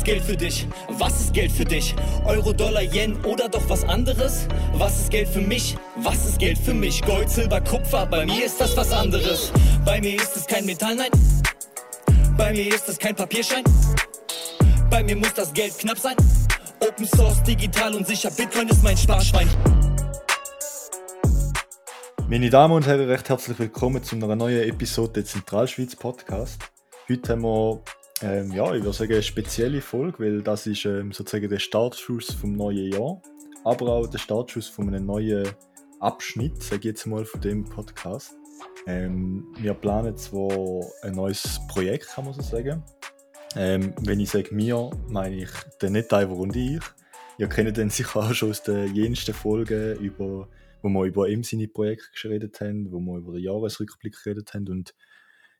ist Geld für dich? Was ist Geld für dich? Euro, Dollar, Yen oder doch was anderes? Was ist Geld für mich? Was ist Geld für mich? Gold, Silber, Kupfer, bei mir ist das was anderes. Bei mir ist es kein Metall, nein. Bei mir ist es kein Papierschein. Bei mir muss das Geld knapp sein. Open Source, digital und sicher, Bitcoin ist mein Sparschwein. Meine Damen und Herren, recht herzlich willkommen zu einer neuen Episode des Zentralschweiz Podcast. Heute haben wir, ähm, ja, ich würde sagen, eine spezielle Folge, weil das ist ähm, sozusagen der Startschuss vom neuen Jahr, aber auch der Startschuss von einem neuen Abschnitt, sage ich jetzt mal, von dem Podcast. Ähm, wir planen zwar ein neues Projekt, kann man so sagen. Ähm, wenn ich sage mir, meine ich den Nettiver und ich. Ihr kennt den sicher auch schon aus den jensten Folgen über wo wir über ihm seine Projekte geredet haben, wo wir über den Jahresrückblick geredet haben und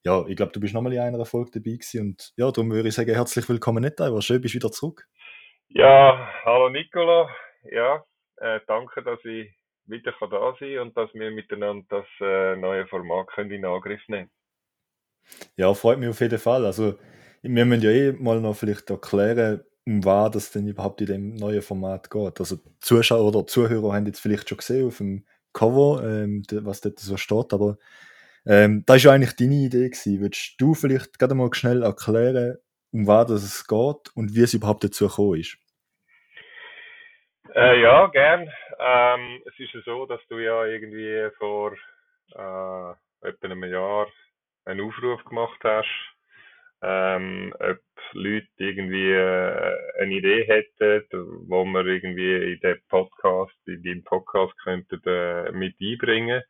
ja, ich glaube, du bist nochmal in einer Folge dabei gewesen und ja, darum würde ich sagen, herzlich willkommen Nettaiver, schön, bist du wieder zurück. Ja, hallo Nicola, ja, äh, danke, dass ich wieder da sein kann und dass wir miteinander das äh, neue Format können in Angriff nehmen Ja, freut mich auf jeden Fall, also wir müssen ja eh mal noch vielleicht erklären, um was das denn überhaupt in dem neuen Format geht. Also Zuschauer oder Zuhörer haben jetzt vielleicht schon gesehen auf dem Cover, ähm, was dort so steht, aber ähm, das war eigentlich deine Idee gewesen. Würdest du vielleicht gerade mal schnell erklären, um was es geht und wie es überhaupt dazu gekommen ist? Äh, ja, gern. Ähm, es ist ja so, dass du ja irgendwie vor äh, etwa einem Jahr einen Aufruf gemacht hast, ähm, ob Leute irgendwie äh, eine Idee hätten, wo man irgendwie in den Podcast, in den Podcast könnten äh, mit einbringen.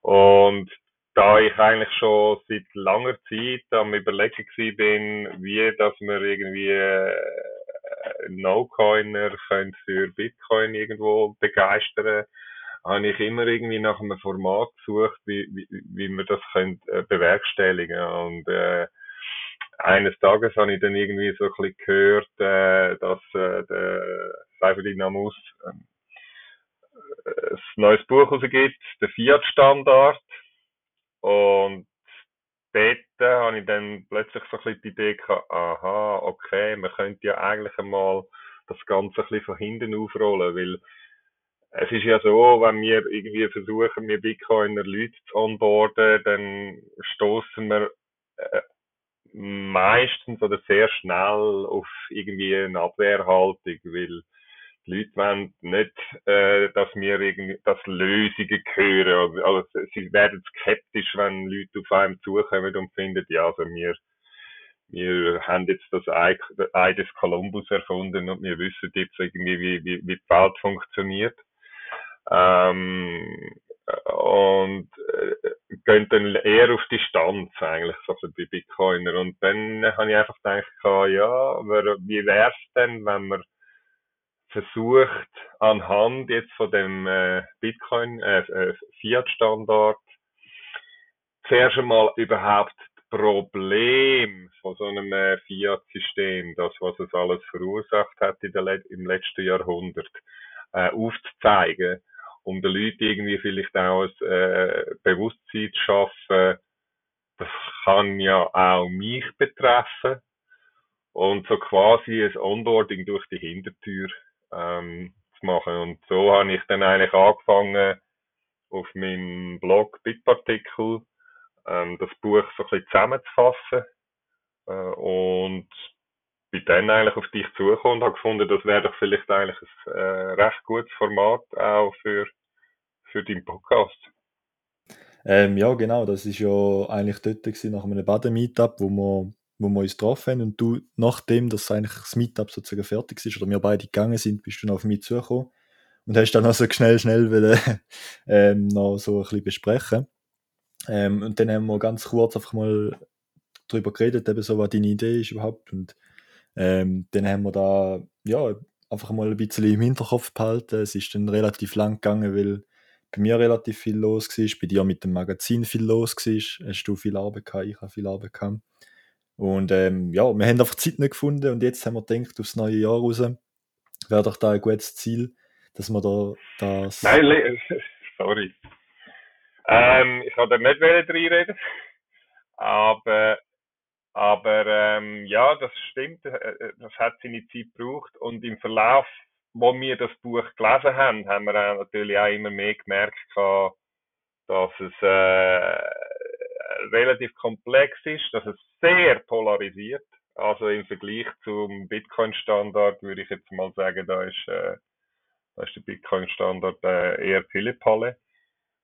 Und da ich eigentlich schon seit langer Zeit am überlegen bin, wie dass wir irgendwie äh, No-Coiner für Bitcoin irgendwo begeistern, habe ich immer irgendwie nach einem Format gesucht, wie, wie, wie wir das können, äh, bewerkstelligen Und äh, eines Tages habe ich dann irgendwie so ein bisschen gehört, äh, dass äh, der Seiferdin Namus äh, ein neues Buch rausgibt, der Fiat-Standard. Und dort habe ich dann plötzlich so ein bisschen die Idee gehabt, aha, okay, man könnte ja eigentlich einmal das Ganze ein bisschen von hinten aufrollen, weil es ist ja so, wenn wir irgendwie versuchen, wir Bitcoiner Leute zu onboarden, dann stoßen wir äh, meistens oder sehr schnell auf irgendwie eine Abwehrhaltung, weil die Leute wollen nicht, äh, dass wir irgendwie, dass Lösungen hören. Also, sie werden skeptisch, wenn Leute auf einem zukommen und finden, ja, also wir, wir haben jetzt das Ei, Ei des Kolumbus erfunden und wir wissen jetzt irgendwie, wie, wie, wie die Welt funktioniert. Ähm, und äh, gehen dann eher auf Distanz eigentlich, so bei Bitcoiner. Und dann habe ich einfach gedacht, ja, wie wäre es denn, wenn man versucht, anhand jetzt von dem äh, Bitcoin, äh, äh, Fiat-Standard, zuerst einmal überhaupt das Problem von so einem äh, Fiat-System, das, was es alles verursacht hat in der, im letzten Jahrhundert, äh, aufzuzeigen um den Leuten irgendwie vielleicht auch ein äh, Bewusstsein zu schaffen, das kann ja auch mich betreffen. Und so quasi ein Onboarding durch die Hintertür ähm, zu machen. Und so habe ich dann eigentlich angefangen, auf meinem Blog Bitpartikel ähm, das Buch so ein bisschen zusammenzufassen äh, und bin dann eigentlich auf dich zugekommen und habe gefunden, das wäre doch vielleicht eigentlich ein äh, recht gutes Format auch für, für deinen Podcast. Ähm, ja, genau, das ist ja eigentlich dort gewesen, nach einem Baden-Meetup, wo wir, wo wir uns getroffen haben und du, nachdem das eigentlich das Meetup sozusagen fertig ist oder wir beide gegangen sind, bist du noch auf mich zugekommen und hast dann also schnell, schnell wollen, ähm, noch so ein bisschen besprechen. Ähm, und dann haben wir ganz kurz einfach mal darüber geredet, eben so, was deine Idee ist überhaupt und ähm, dann haben wir da, ja, einfach mal ein bisschen im Hinterkopf behalten. Es ist dann relativ lang gegangen, weil bei mir relativ viel los war, bei dir mit dem Magazin viel los war, hast du viel Arbeit gehabt, ich habe viel Arbeit gehabt. Und ähm, ja, wir haben einfach Zeit nicht gefunden und jetzt haben wir gedacht, aufs neue Jahr raus wäre doch da ein gutes Ziel, dass wir da das... Nein, sorry. Ähm, ich kann da nicht reinreden, aber Aber ähm, ja, das stimmt, äh, äh, das hat seine Zeit gebraucht und im Verlauf, wo wir das Buch gelesen haben, haben wir natürlich auch immer mehr gemerkt, dass es äh, relativ komplex ist, dass es sehr polarisiert. Also im Vergleich zum Bitcoin-Standard würde ich jetzt mal sagen, da ist, äh, da ist der Bitcoin-Standard äh, eher Pillepalle.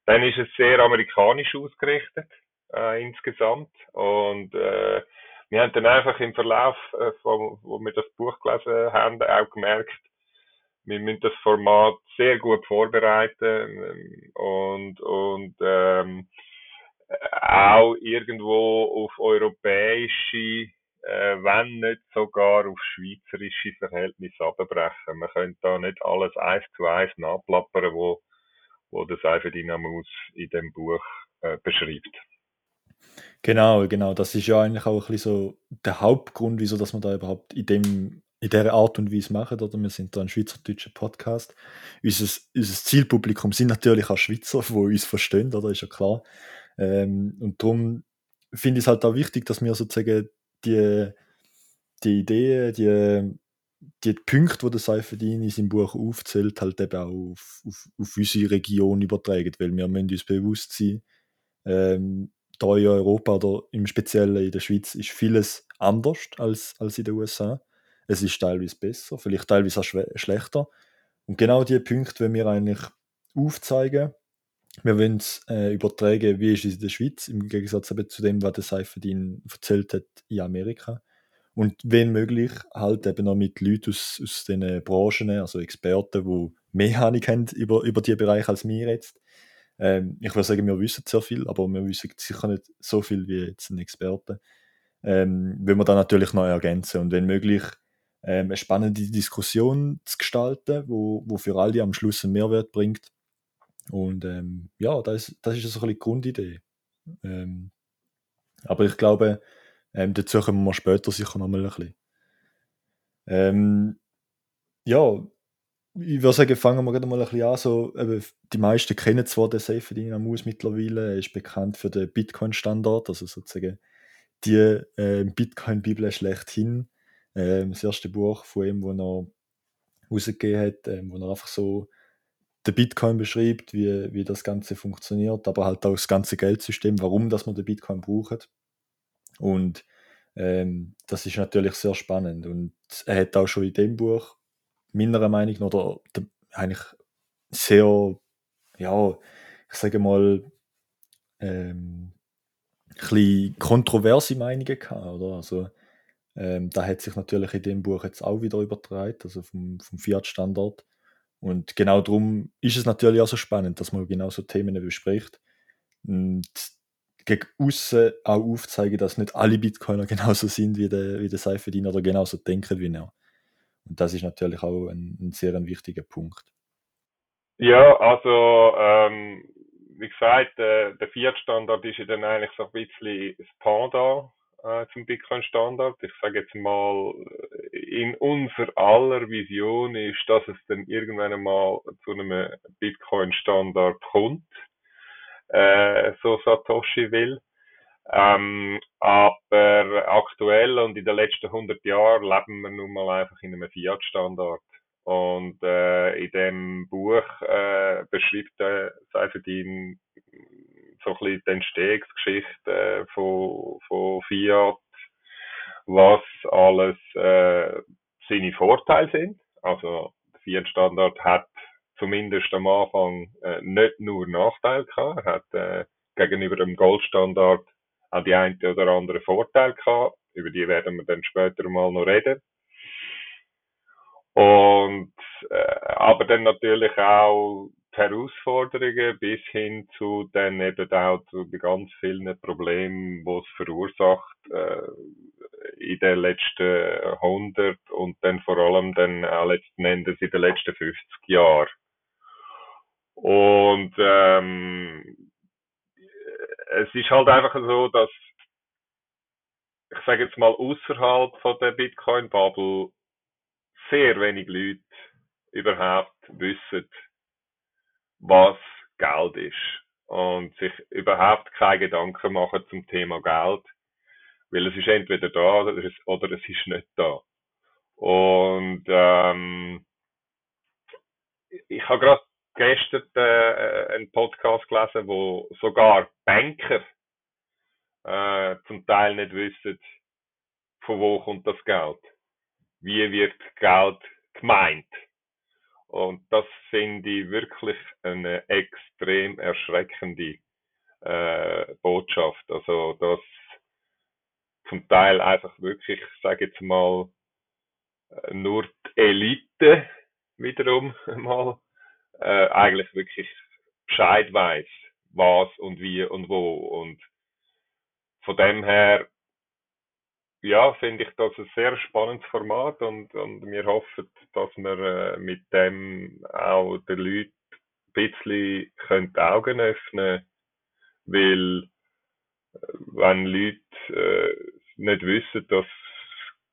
Dann ist es sehr amerikanisch ausgerichtet äh, insgesamt und äh, wir haben dann einfach im Verlauf, äh, wo, wir das Buch gelesen haben, auch gemerkt, wir müssen das Format sehr gut vorbereiten ähm, und, und ähm, auch irgendwo auf europäische, äh, wenn nicht sogar auf schweizerische Verhältnisse abbrechen. Man könnte da nicht alles eins zu eins nachplappern, wo, wo der Seiferdinamus in dem Buch äh, beschreibt. Genau, genau. Das ist ja eigentlich auch ein bisschen so der Hauptgrund, wieso dass wir da überhaupt in dem in der Art und Weise machen, oder? Wir sind da ein schweizerdeutscher Podcast. Unser, unser Zielpublikum sind natürlich auch Schweizer, die uns verstehen, oder? Ist ja klar. Ähm, und darum finde ich es halt auch wichtig, dass wir sozusagen die, die Ideen, die, die Punkte, die der Seifedin in seinem Buch aufzählt, halt eben auch auf, auf, auf unsere Region übertragen, weil wir müssen uns bewusst sein, ähm, da in Europa oder im Speziellen in der Schweiz ist vieles anders als, als in den USA. Es ist teilweise besser, vielleicht teilweise auch schlechter. Und genau diese Punkte wollen wir eigentlich aufzeigen. Wir wollen es äh, übertragen, wie ist es in der Schweiz, im Gegensatz eben zu dem, was der Seiferdin erzählt hat in Amerika. Und wenn möglich, halt eben noch mit Leuten aus, aus den Branchen, also Experten, die mehr Ahnung haben über, über diese Bereiche als wir jetzt. Ähm, ich würde sagen, wir wissen sehr viel, aber wir wissen sicher nicht so viel wie jetzt ein Experte. Ähm, wenn wir dann natürlich noch ergänzen und wenn möglich ähm, eine spannende Diskussion zu gestalten, wo, wo für alle am Schluss einen Mehrwert bringt. Und ähm, ja, das, das ist so ein bisschen die Grundidee. Ähm, aber ich glaube, ähm, dazu kommen wir später sicher noch mal ein bisschen. Ähm, ja, ich würde sagen, fangen wir gerade mal ein bisschen an. So, eben, die meisten kennen zwar den Safe Dynamus mittlerweile, er ist bekannt für den Bitcoin-Standard, also sozusagen die äh, Bitcoin-Bibel schlechthin. Äh, das erste Buch von ihm, das er rausgegeben hat, äh, wo er einfach so den Bitcoin beschreibt, wie, wie das Ganze funktioniert, aber halt auch das ganze Geldsystem, warum dass man den Bitcoin braucht. Und ähm, das ist natürlich sehr spannend. Und er hat auch schon in dem Buch meiner Meinung nach, oder eigentlich sehr, ja, ich sage mal, ähm, ein kontroverse Meinungen gehabt, oder? Also, ähm, da hat sich natürlich in dem Buch jetzt auch wieder übertragen, also vom, vom Fiat-Standard. Und genau darum ist es natürlich auch so spannend, dass man genau so Themen bespricht. Und gegen außen auch aufzeigen, dass nicht alle Bitcoiner genauso sind wie der, wie der Seifedin oder genauso denken wie er. Und das ist natürlich auch ein, ein sehr ein wichtiger Punkt. Ja, also ähm, wie gesagt, äh, der Fiat-Standard ist ja dann eigentlich so ein bisschen das Panda äh, zum Bitcoin-Standard. Ich sage jetzt mal, in unserer aller Vision ist, dass es dann irgendwann einmal zu einem Bitcoin-Standard kommt, äh, so Satoshi will. Ähm, aber aktuell und in den letzten 100 Jahren leben wir nun mal einfach in einem Fiat-Standard. Und äh, in dem Buch äh, beschreibt der Seifedin so ein bisschen die Entstehungsgeschichte äh, von, von Fiat, was alles äh, seine Vorteile sind. Also der Fiat-Standard hat zumindest am Anfang äh, nicht nur Nachteile gehabt. Er hat äh, gegenüber dem Goldstandard auch die einen oder anderen Vorteile gehabt. Über die werden wir dann später mal noch reden. Und äh, aber dann natürlich auch die Herausforderungen bis hin zu dann eben auch zu ganz vielen Problemen, die es verursacht äh, in den letzten 100 und dann vor allem dann auch letzten Endes in den letzten 50 Jahren. Und ähm, es ist halt einfach so, dass ich sage jetzt mal außerhalb von der Bitcoin-Bubble sehr wenig Leute überhaupt wissen, was Geld ist und sich überhaupt keine Gedanken machen zum Thema Geld. Weil es ist entweder da oder es, oder es ist nicht da. Und ähm, ich habe gerade gestern äh, einen Podcast gelesen, wo sogar Banker äh, zum Teil nicht wissen, von wo kommt das Geld. Wie wird Geld gemeint? Und das finde ich wirklich eine extrem erschreckende äh, Botschaft. Also, dass zum Teil einfach wirklich, ich sage jetzt mal, äh, nur die Elite wiederum mal äh, eigentlich wirklich Bescheid weiß, was und wie und wo. Und von dem her, ja, finde ich das ein sehr spannendes Format und, und wir hoffen, dass wir äh, mit dem auch den Leuten ein bisschen können die Augen öffnen weil äh, wenn Leute äh, nicht wissen, dass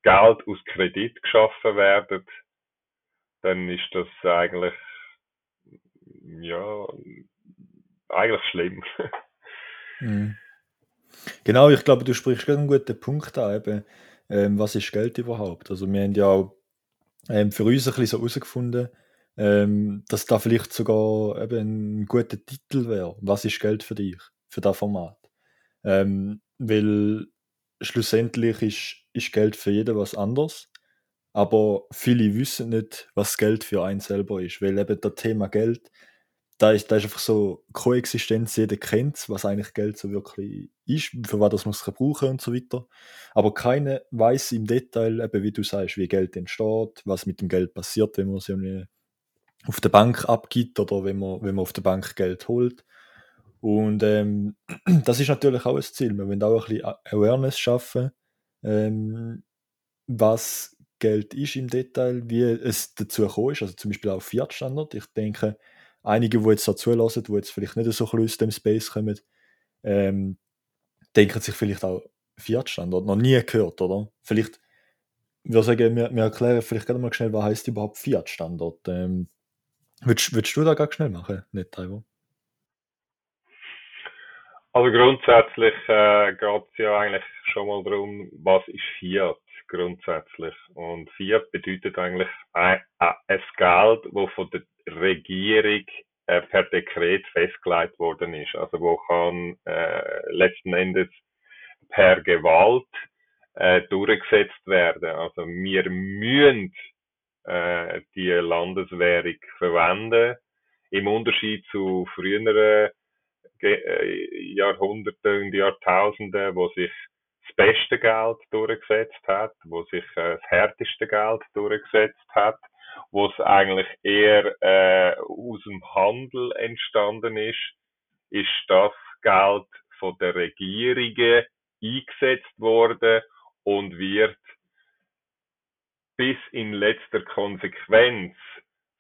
Geld aus Kredit geschaffen werden, dann ist das eigentlich ja eigentlich schlimm. Mhm. Genau, ich glaube, du sprichst gerade einen guten Punkt an, eben, ähm, was ist Geld überhaupt? Also wir haben ja auch ähm, für uns ein bisschen so herausgefunden, ähm, dass da vielleicht sogar eben ein guter Titel wäre. Was ist Geld für dich, für das Format? Ähm, weil schlussendlich ist, ist Geld für jeden was anderes, aber viele wissen nicht, was Geld für einen selber ist, weil eben das Thema Geld da ist, da ist einfach so Koexistenz, jeder kennt was eigentlich Geld so wirklich ist, für was man es brauchen und so weiter. Aber keiner weiß im Detail, eben wie du sagst, wie Geld entsteht, was mit dem Geld passiert, wenn man es auf der Bank abgibt oder wenn man, wenn man auf der Bank Geld holt. Und ähm, das ist natürlich auch ein Ziel. Wir wollen auch ein bisschen Awareness schaffen, ähm, was Geld ist im Detail, wie es dazu gekommen ist. Also zum Beispiel auch Fiat-Standard. Ich denke, einige, die jetzt dazu zulassen, die jetzt vielleicht nicht so aus dem Space kommen, ähm, denken sich vielleicht auch Fiat-Standard, noch nie gehört, oder? Vielleicht, ich würde sagen, wir, wir erklären vielleicht gerade mal schnell, was heißt überhaupt Fiat-Standard. Ähm, würdest, würdest du da ganz schnell machen, nicht Taiwo? Also grundsätzlich äh, geht es ja eigentlich schon mal darum, was ist Fiat grundsätzlich. Und Fiat bedeutet eigentlich ein, ein Geld, das von der Regierung äh, per Dekret festgelegt worden ist. Also wo kann äh, letzten Endes per Gewalt äh, durchgesetzt werden. Also wir müssen äh, die Landeswährung verwenden. Im Unterschied zu früheren äh, Jahrhunderten und Jahrtausenden, wo sich das beste Geld durchgesetzt hat, wo sich äh, das härteste Geld durchgesetzt hat, wo es eigentlich eher äh, aus dem Handel entstanden ist, ist das Geld von der Regierungen eingesetzt worden und wird bis in letzter Konsequenz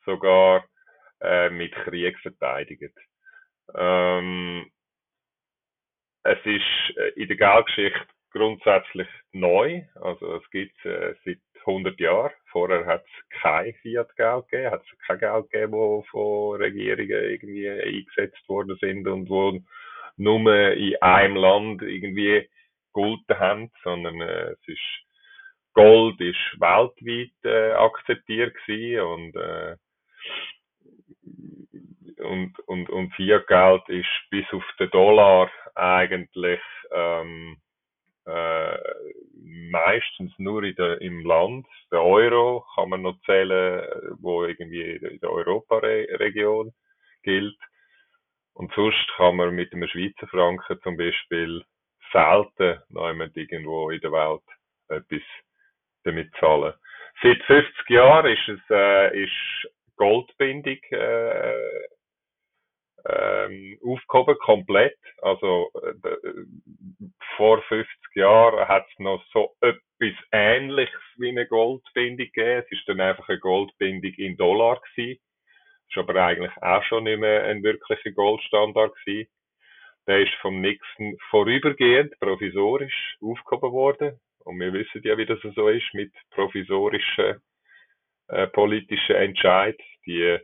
sogar äh, mit Krieg verteidigt. Ähm, es ist äh, in der Geldgeschichte grundsätzlich neu. Also es gibt äh, seit 100 Jahren. Vorher hat es kein Fiat-Geld gegeben, hat es kein Geld gegeben, wo von Regierungen irgendwie eingesetzt worden sind und wo nur in einem Land irgendwie gegolten haben, sondern äh, es ist Gold ist weltweit äh, akzeptiert gewesen und äh, und, und, und Fiat-Geld ist bis auf den Dollar eigentlich ähm, äh, meistens nur in der, im Land. Der Euro kann man noch zählen, wo irgendwie in der Europaregion gilt. Und sonst kann man mit einem Schweizer Franken zum Beispiel selten noch irgendwo in der Welt etwas damit zahlen. Seit 50 Jahren ist es äh, ist Goldbindung äh, ähm, aufgehoben, komplett. Also äh, vor 50 Jahren hat es noch so etwas Ähnliches wie eine Goldbindung gegeben. Es ist dann einfach eine Goldbindung in Dollar gewesen. Das ist aber eigentlich auch schon nicht mehr ein wirklicher Goldstandard gewesen. Der ist vom Nixon vorübergehend provisorisch aufgehoben worden. Und wir wissen ja, wie das so ist mit provisorischen äh, politischen Entscheid. Die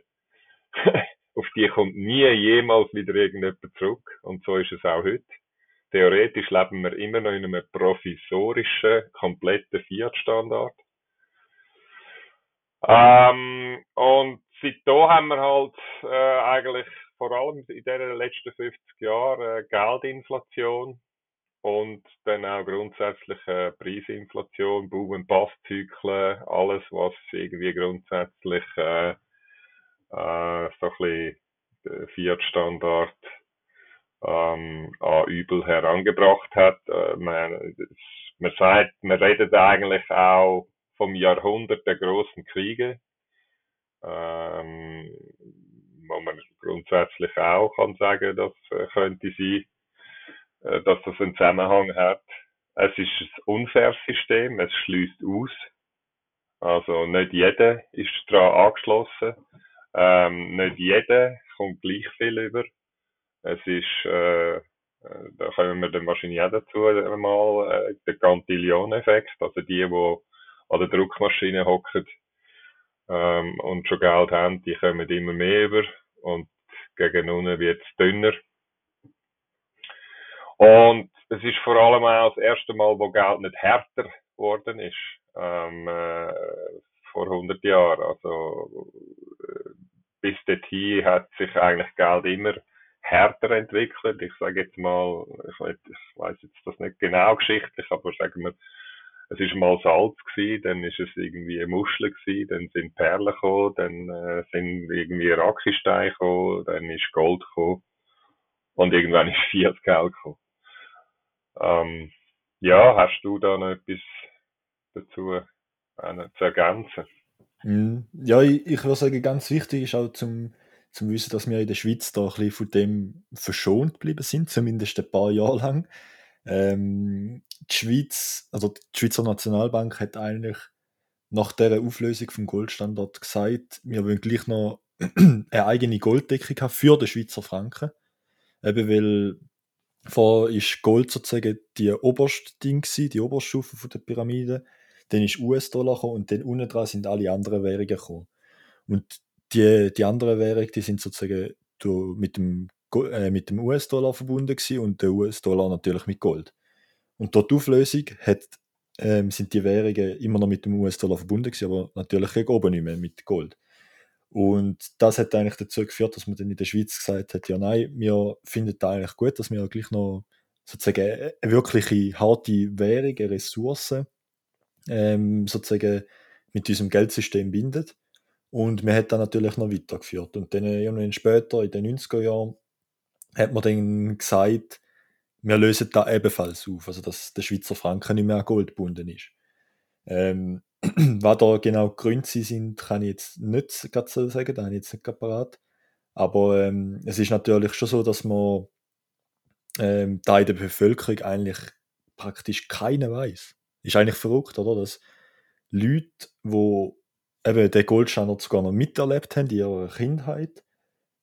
auf die kommt nie jemals wieder irgendjemand zurück. Und so ist es auch heute. theoretisch leben wir immer noch in einem provisorischen, kompletten Fiat-Standard. Ähm, und seit da haben wir halt äh, eigentlich vor allem in den letzten 50 Jahren äh, Geldinflation und dann auch grundsätzlich äh, Preisinflation, Boom- und Basszyklen, alles, was irgendwie grundsätzlich äh, äh, so ein bisschen Fiat-Standard ähm, an Übel herangebracht hat. Äh, man, man sagt, man redet eigentlich auch vom Jahrhundert der großen Kriege, ähm, wo man grundsätzlich auch kann sagen, dass äh, könnte sein, äh, dass das einen Zusammenhang hat. Es ist ein unfaires System, es schließt aus. Also nicht jeder ist daran angeschlossen. Ähm, nicht jeder kommt gleich viel über. Es ist, äh, äh, da kommen wir dann wahrscheinlich auch dazu mal, äh, der Cantillon-Effekt, also die, die an der Druckmaschine hocken ähm, und schon Geld haben, die kommen immer mehr über und gegen unten wird es dünner. Und es ist vor allem auch das erste Mal, wo Geld nicht härter geworden ist, ähm, äh, vor 100 Jahren. Also äh, bis dorthin hat sich eigentlich Geld immer härter entwickelt. Ich sage jetzt mal, ich, weiß jetzt das nicht genau geschichtlich, aber sagen wir, es ist mal Salz gewesen, dann ist es irgendwie Muschel gewesen, dann sind Perlen gekommen, dann äh, sind irgendwie Rakisteine gekommen, dann ist Gold gekommen und irgendwann ist Fiat Geld gekommen. Ähm, ja, hast du da noch etwas dazu äh, zu ergänzen? Mhm. Ja, ich, ich würde sagen, ganz wichtig ist auch zum zum Wissen, dass wir in der Schweiz da ein bisschen von dem verschont geblieben sind, zumindest ein paar Jahre lang. Ähm, die Schweiz, also die Schweizer Nationalbank hat eigentlich nach der Auflösung vom Goldstandard gesagt, wir wollen gleich noch eine eigene Golddeckung haben für den Schweizer Franken. Eben weil vor ist Gold sozusagen die oberste Ding die oberste Stufe der Pyramide. Dann ist US-Dollar und dann unten dran sind alle anderen Währungen gekommen. Und die, die anderen Währungen, die sind sozusagen mit dem, äh, mit dem US-Dollar verbunden gewesen und der US-Dollar natürlich mit Gold. Und dort die Auflösung hat, ähm, sind die Währungen immer noch mit dem US-Dollar verbunden gewesen, aber natürlich gegen oben nicht mehr mit Gold. Und das hat eigentlich dazu geführt, dass man dann in der Schweiz gesagt hat, ja nein, wir finden da eigentlich gut, dass wir gleich noch sozusagen eine wirkliche harte Währung, eine Ressource ähm, sozusagen mit diesem Geldsystem bindet. Und man hat dann natürlich noch weitergeführt. Und dann irgendwann später, in den 90er Jahren, hat man dann gesagt, wir lösen da ebenfalls auf, also dass der Schweizer Franken nicht mehr an Gold gebunden ist. Ähm, was da genau die Gründe sind, kann ich jetzt nicht gerade so sagen, da habe ich jetzt nicht parat. Aber ähm, es ist natürlich schon so, dass man ähm, da in der Bevölkerung eigentlich praktisch keiner weiß. Ist eigentlich verrückt, oder? Dass Leute, die eben den Goldstandard sogar noch miterlebt haben in ihrer Kindheit,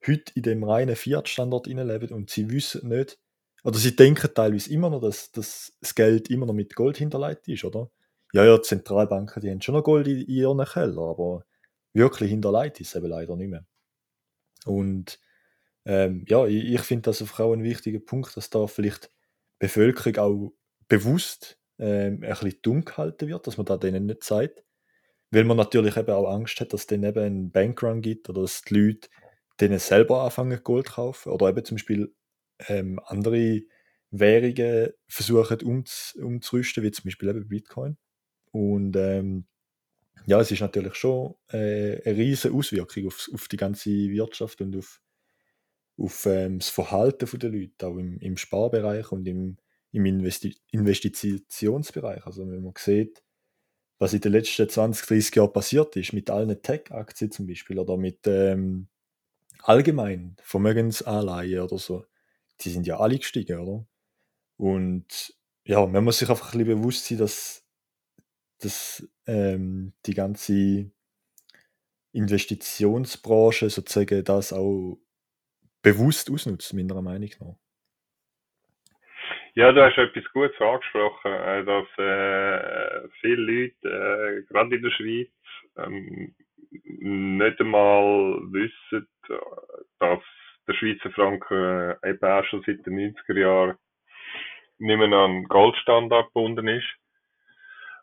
heute in dem reinen Fiat-Standard leben und sie wissen nicht, oder sie denken teilweise immer noch, dass, dass das Geld immer noch mit Gold hinterlegt ist, oder? Ja, ja, die Zentralbanken, die haben schon noch Gold in, ihren Keller, aber wirklich hinterlegt ist eben leider nicht mehr. Und ähm, ja, ich, ich finde das einfach auch ein wichtiger Punkt, dass da vielleicht Bevölkerung auch bewusst ähm, ein bisschen dumm gehalten wird, dass man da denen nicht sagt, weil man natürlich eben auch Angst hat, dass es dann eben einen Bankrun gibt oder dass die Leute denen selber anfangen Gold zu kaufen oder eben zum Beispiel ähm, andere Währungen versuchen umz, umzurüsten, wie zum Beispiel eben Bitcoin. Und ähm, ja, es ist natürlich schon äh, eine riesige Auswirkung auf, auf die ganze Wirtschaft und auf, auf ähm, das Verhalten der Leute, auch im, im Sparbereich und im, im Investi Investitionsbereich. Also wenn man sieht, was in den letzten 20, 30 Jahren passiert ist, mit allen Tech-Aktien zum Beispiel oder mit ähm, allgemein Vermögensanleihen oder so, die sind ja alle gestiegen, oder? Und ja, man muss sich einfach ein bisschen bewusst sein, dass, dass ähm, die ganze Investitionsbranche sozusagen das auch bewusst ausnutzt, meiner Meinung nach. Ja, du hast etwas Gutes angesprochen, äh, dass äh, viele Leute, äh, gerade in der Schweiz, ähm, nicht einmal wissen, dass der Schweizer Franken äh, eben auch schon seit den 90er Jahren nicht mehr an Goldstandard gebunden ist.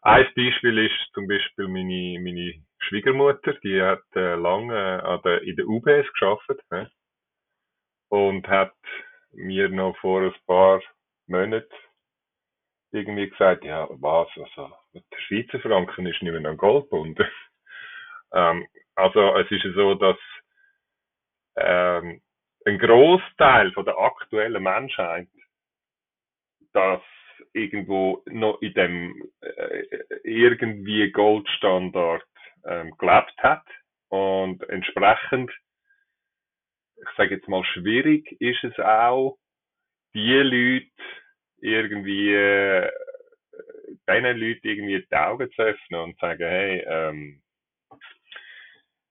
Ein Beispiel ist zum Beispiel meine, meine Schwiegermutter, die hat äh, lange äh, an der, in der UBS geschafft ne? und hat mir noch vor ein paar Monaten irgendwie gesagt, ja, was, also, der Schweizer Franken ist nicht mehr an Gold gebunden. ähm, also, es ist so, dass ähm, ein Großteil von der aktuellen Menschheit das irgendwo noch in dem äh, irgendwie Goldstandard ähm, gelebt hat und entsprechend ich sage jetzt mal schwierig ist es auch die Leute irgendwie äh, diesen Leuten irgendwie die Augen zu öffnen und zu sagen hey ähm,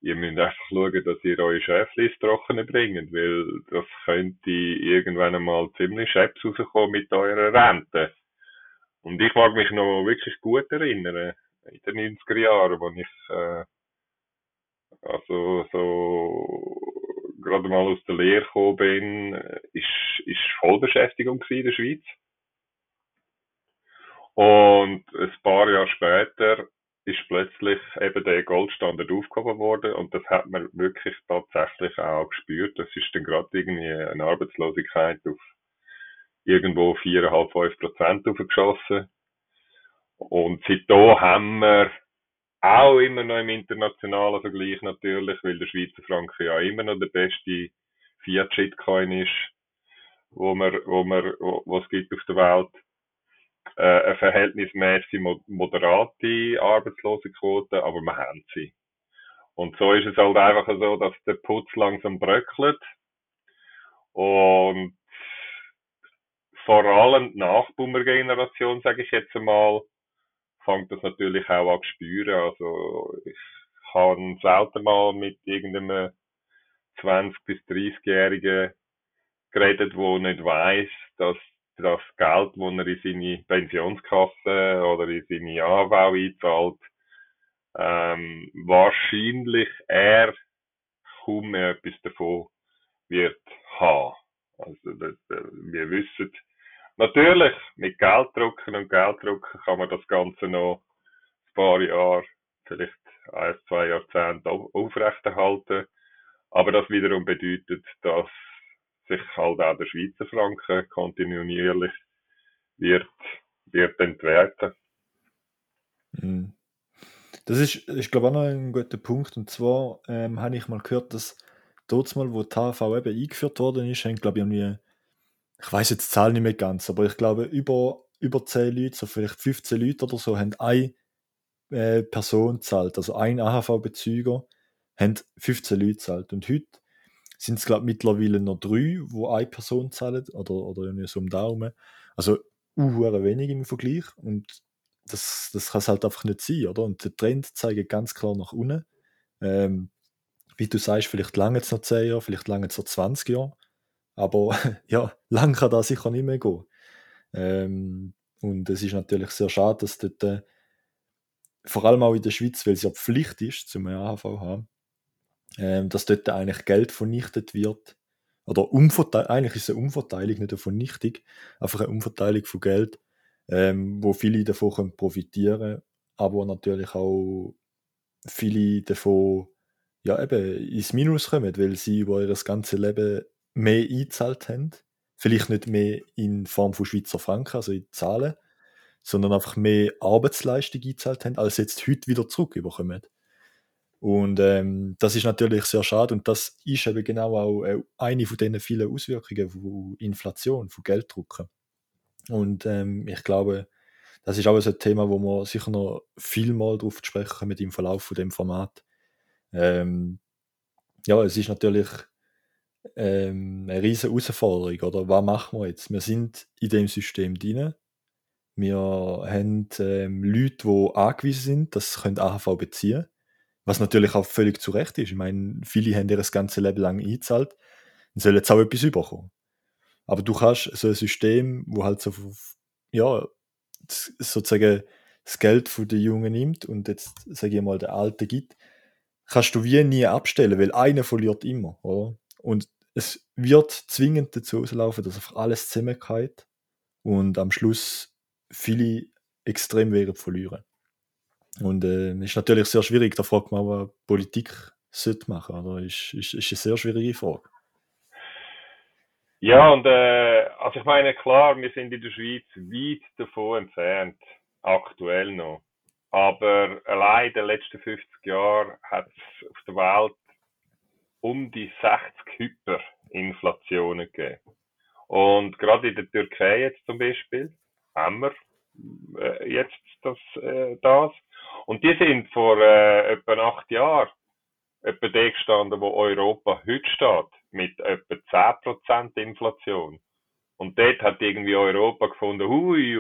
ihr müsst einfach schauen, dass ihr eure Schäfchen ins Trockene bringt, weil das könnte irgendwann einmal ziemlich scheps rauskommen mit eurer Rente. Und ich mag mich noch wirklich gut erinnern, in den 90er Jahren, wo ich äh, also so gerade mal aus der Lehre gekommen bin, ist, ist Vollbeschäftigung in der Schweiz. Und ein paar Jahre später ist plötzlich eben der Goldstandard aufgehoben worden und das hat man wirklich tatsächlich auch gespürt. Das ist dann gerade irgendwie eine Arbeitslosigkeit auf irgendwo 4,5, 5 Prozent aufgeschossen. Und seitdem haben wir auch immer noch im internationalen Vergleich natürlich, weil der Schweizer Franken ja immer noch der beste Fiat-Shitcoin ist, wo man, wo man, wo, es gibt auf der Welt äh, eine verhältnismäßig moderate Arbeitslosenquote, aber wir haben sie. Und so ist es halt einfach so, dass der Putz langsam bröckelt und vor allem die Nachboomer-Generation, sage ich jetzt einmal, fängt das natürlich auch an zu spüren. Also ich habe selten mal mit irgendeinem 20- bis 30-Jährigen geredet, wo nicht weiß, dass das Geld, das er in seine Pensionskasse oder in seine AHV einzahlt, ähm, wahrscheinlich er kaum etwas davon wird haben. Also äh, wir wissen, natürlich mit Gelddrucken und Gelddrucken kann man das Ganze noch ein paar Jahre, vielleicht ein, zwei Jahrzehnte aufrechterhalten. Aber das wiederum bedeutet, dass sich halt auch der Schweizer Franken kontinuierlich wird, wird entwerten. Mhm. Das ist, ich glaube, auch noch ein guter Punkt. Und zwar ähm, habe ich mal gehört, dass dort mal, wo die HV eben eingeführt worden ist, haben, glaube ich, irgendwie, ich weiß jetzt die Zahl nicht mehr ganz, aber ich glaube, über, über 10 Leute, so vielleicht 15 Leute oder so, haben eine äh, Person zahlt, also ein AHV-Bezüger, haben 15 Leute zahlt. Und heute sind es, glaube ich, mittlerweile noch drei, wo eine Person zahlt oder, oder irgendwie so um Daumen. Also, uh, wenig im Vergleich. Und das, das kann es halt einfach nicht sein, oder? Und der Trend zeigt ganz klar nach unten. Ähm, wie du sagst, vielleicht lange es noch 10 Jahre, vielleicht lange es noch 20 Jahre. Aber ja, lang kann das sicher nicht mehr gehen. Ähm, und es ist natürlich sehr schade, dass dort, äh, vor allem auch in der Schweiz, weil es ja Pflicht ist, zum AHV haben, ähm, dass dort eigentlich Geld vernichtet wird. Oder eigentlich ist es eine Umverteilung, nicht eine Vernichtung, einfach eine Umverteilung von Geld, ähm, wo viele davon können profitieren aber natürlich auch viele davon ja, eben ins Minus kommen, weil sie über das ganze Leben mehr eingezahlt haben. Vielleicht nicht mehr in Form von Schweizer Franken, also in Zahlen, sondern einfach mehr Arbeitsleistung eingezahlt haben, als jetzt heute wieder zurückbekommen. Und ähm, das ist natürlich sehr schade und das ist eben genau auch äh, eine von den vielen Auswirkungen von Inflation, von Gelddrucken. Und ähm, ich glaube, das ist auch so ein Thema, wo wir sicher noch viel mal drauf sprechen kommen im Verlauf von dem Format. Ähm, ja, es ist natürlich ähm, eine riesige Herausforderung, oder? Was machen wir jetzt? Wir sind in dem System drin. Wir haben ähm, Leute, die angewiesen sind, dass sie AHV beziehen können was natürlich auch völlig zu Recht ist. Ich meine, viele haben ihr das ganze Leben lang eingezahlt und sollen jetzt auch etwas überkommen. Aber du kannst so ein System, wo halt so, ja, sozusagen das Geld von den Jungen nimmt und jetzt, sage ich mal, der Alte gibt, kannst du wie nie abstellen, weil einer verliert immer, oder? Und es wird zwingend dazu laufen, dass einfach alles zusammengeht und am Schluss viele extrem werden verlieren. Und äh, ist natürlich sehr schwierig, da fragt man, was Politik sollte machen, oder? Ist, ist, ist eine sehr schwierige Frage. Ja, und äh, also ich meine, klar, wir sind in der Schweiz weit davon entfernt, aktuell noch. Aber allein in den letzten 50 Jahren hat es auf der Welt um die 60 Hyperinflationen gegeben. Und gerade in der Türkei jetzt zum Beispiel haben wir äh, jetzt das, äh, das. Und die sind vor äh, etwa acht Jahren etwa der gestanden, wo Europa heute steht, mit etwa 10% Inflation. Und dort hat irgendwie Europa gefunden, hui,